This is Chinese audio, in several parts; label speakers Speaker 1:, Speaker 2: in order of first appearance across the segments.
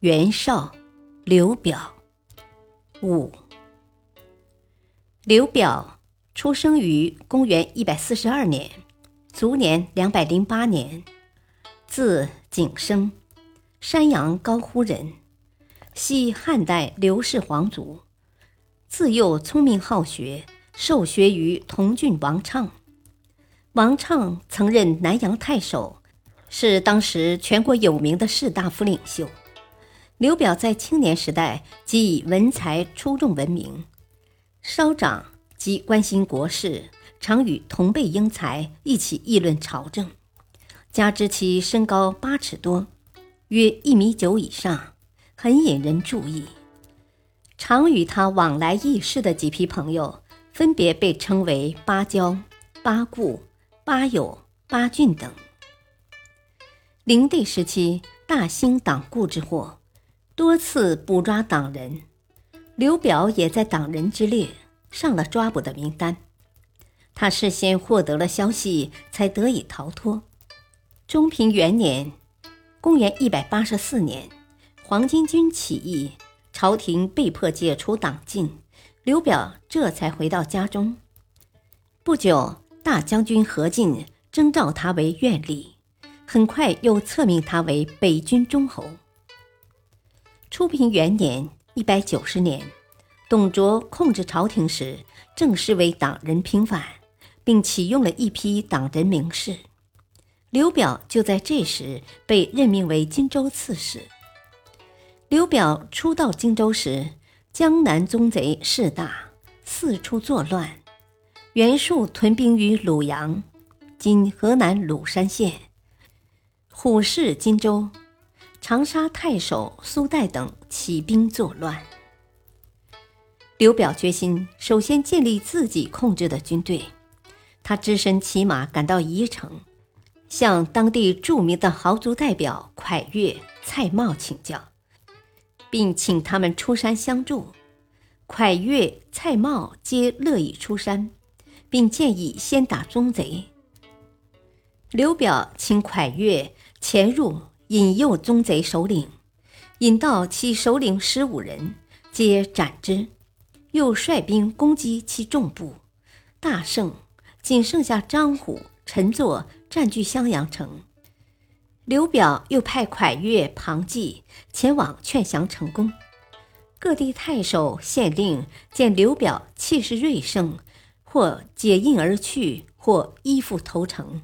Speaker 1: 袁绍、刘表。五。刘表出生于公元一百四十二年，卒年两百零八年，字景升，山阳高呼人，系汉代刘氏皇族。自幼聪明好学，受学于同郡王畅。王畅曾任南阳太守，是当时全国有名的士大夫领袖。刘表在青年时代即以文才出众闻名，稍长即关心国事，常与同辈英才一起议论朝政。加之其身高八尺多，约一米九以上，很引人注意。常与他往来议事的几批朋友，分别被称为八交、八顾、八友、八俊等。灵帝时期，大兴党锢之祸。多次捕抓党人，刘表也在党人之列，上了抓捕的名单。他事先获得了消息，才得以逃脱。中平元年（公元184年），黄巾军起义，朝廷被迫解除党禁，刘表这才回到家中。不久，大将军何进征召他为院吏，很快又册命他为北军中侯。初平元年（一百九十年），董卓控制朝廷时，正式为党人平反，并启用了一批党人名士。刘表就在这时被任命为荆州刺史。刘表初到荆州时，江南宗贼势大，四处作乱，袁术屯兵于鲁阳（今河南鲁山县），虎视荆州。长沙太守苏代等起兵作乱，刘表决心首先建立自己控制的军队。他只身骑马赶到宜城，向当地著名的豪族代表蒯越、蔡瑁请教，并请他们出山相助。蒯越、蔡瑁皆乐意出山，并建议先打宗贼。刘表请蒯越潜入。引诱宗贼首领，引到其首领十五人，皆斩之。又率兵攻击其众部，大胜，仅剩下张虎、陈作占据襄阳城。刘表又派蒯越、庞纪前往劝降成功。各地太守、县令见刘表气势锐盛，或解印而去，或依附投诚。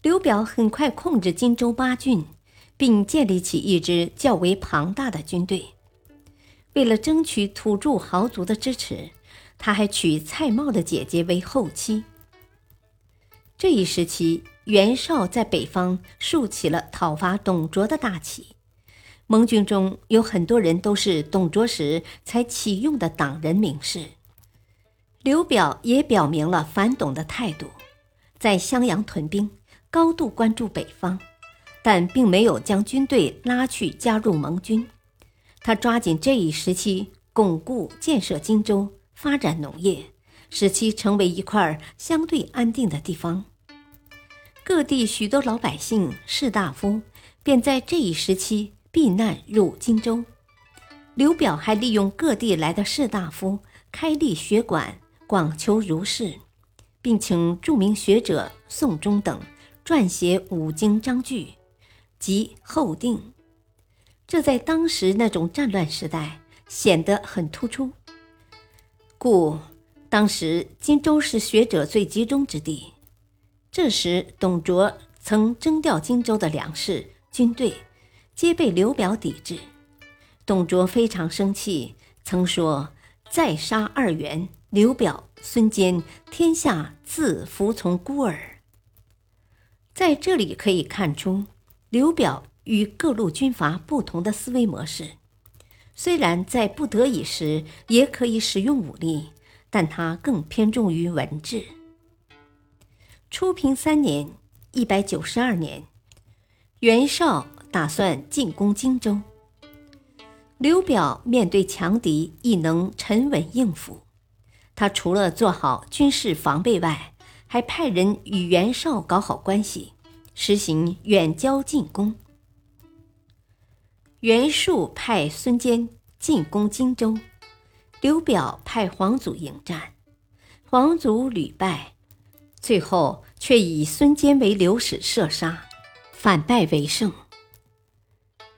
Speaker 1: 刘表很快控制荆州八郡，并建立起一支较为庞大的军队。为了争取土著豪族的支持，他还娶蔡瑁的姐姐为后妻。这一时期，袁绍在北方竖起了讨伐董卓的大旗，盟军中有很多人都是董卓时才启用的党人名士。刘表也表明了反董的态度，在襄阳屯兵。高度关注北方，但并没有将军队拉去加入盟军。他抓紧这一时期，巩固建设荆州，发展农业，使其成为一块相对安定的地方。各地许多老百姓、士大夫便在这一时期避难入荆州。刘表还利用各地来的士大夫开立学馆，广求儒士，并请著名学者宋忠等。撰写五经章句，即后定，这在当时那种战乱时代显得很突出。故当时荆州是学者最集中之地。这时，董卓曾征调荆州的粮食、军队，皆被刘表抵制。董卓非常生气，曾说：“再杀二袁，刘表、孙坚，天下自服从孤儿。”在这里可以看出，刘表与各路军阀不同的思维模式。虽然在不得已时也可以使用武力，但他更偏重于文治。初平三年（一百九十二年），袁绍打算进攻荆州。刘表面对强敌，亦能沉稳应付。他除了做好军事防备外，还派人与袁绍搞好关系，实行远交近攻。袁术派孙坚进攻荆州，刘表派黄祖迎战，黄祖屡败，最后却以孙坚为流矢射杀，反败为胜。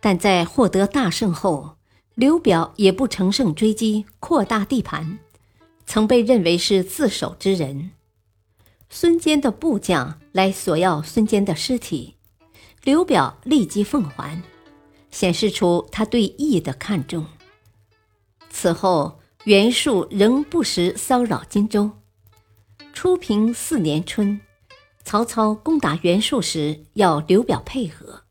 Speaker 1: 但在获得大胜后，刘表也不乘胜追击，扩大地盘，曾被认为是自首之人。孙坚的部将来索要孙坚的尸体，刘表立即奉还。显示出他对义的看重。此后，袁术仍不时骚扰荆州。初平四年春，曹操攻打袁术时，要刘表配合，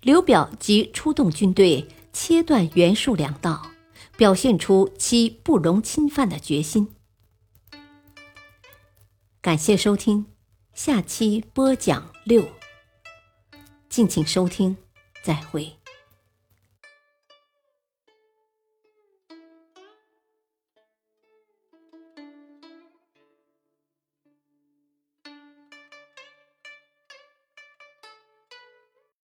Speaker 1: 刘表即出动军队切断袁术粮道，表现出其不容侵犯的决心。感谢收听，下期播讲六。敬请收听，再会。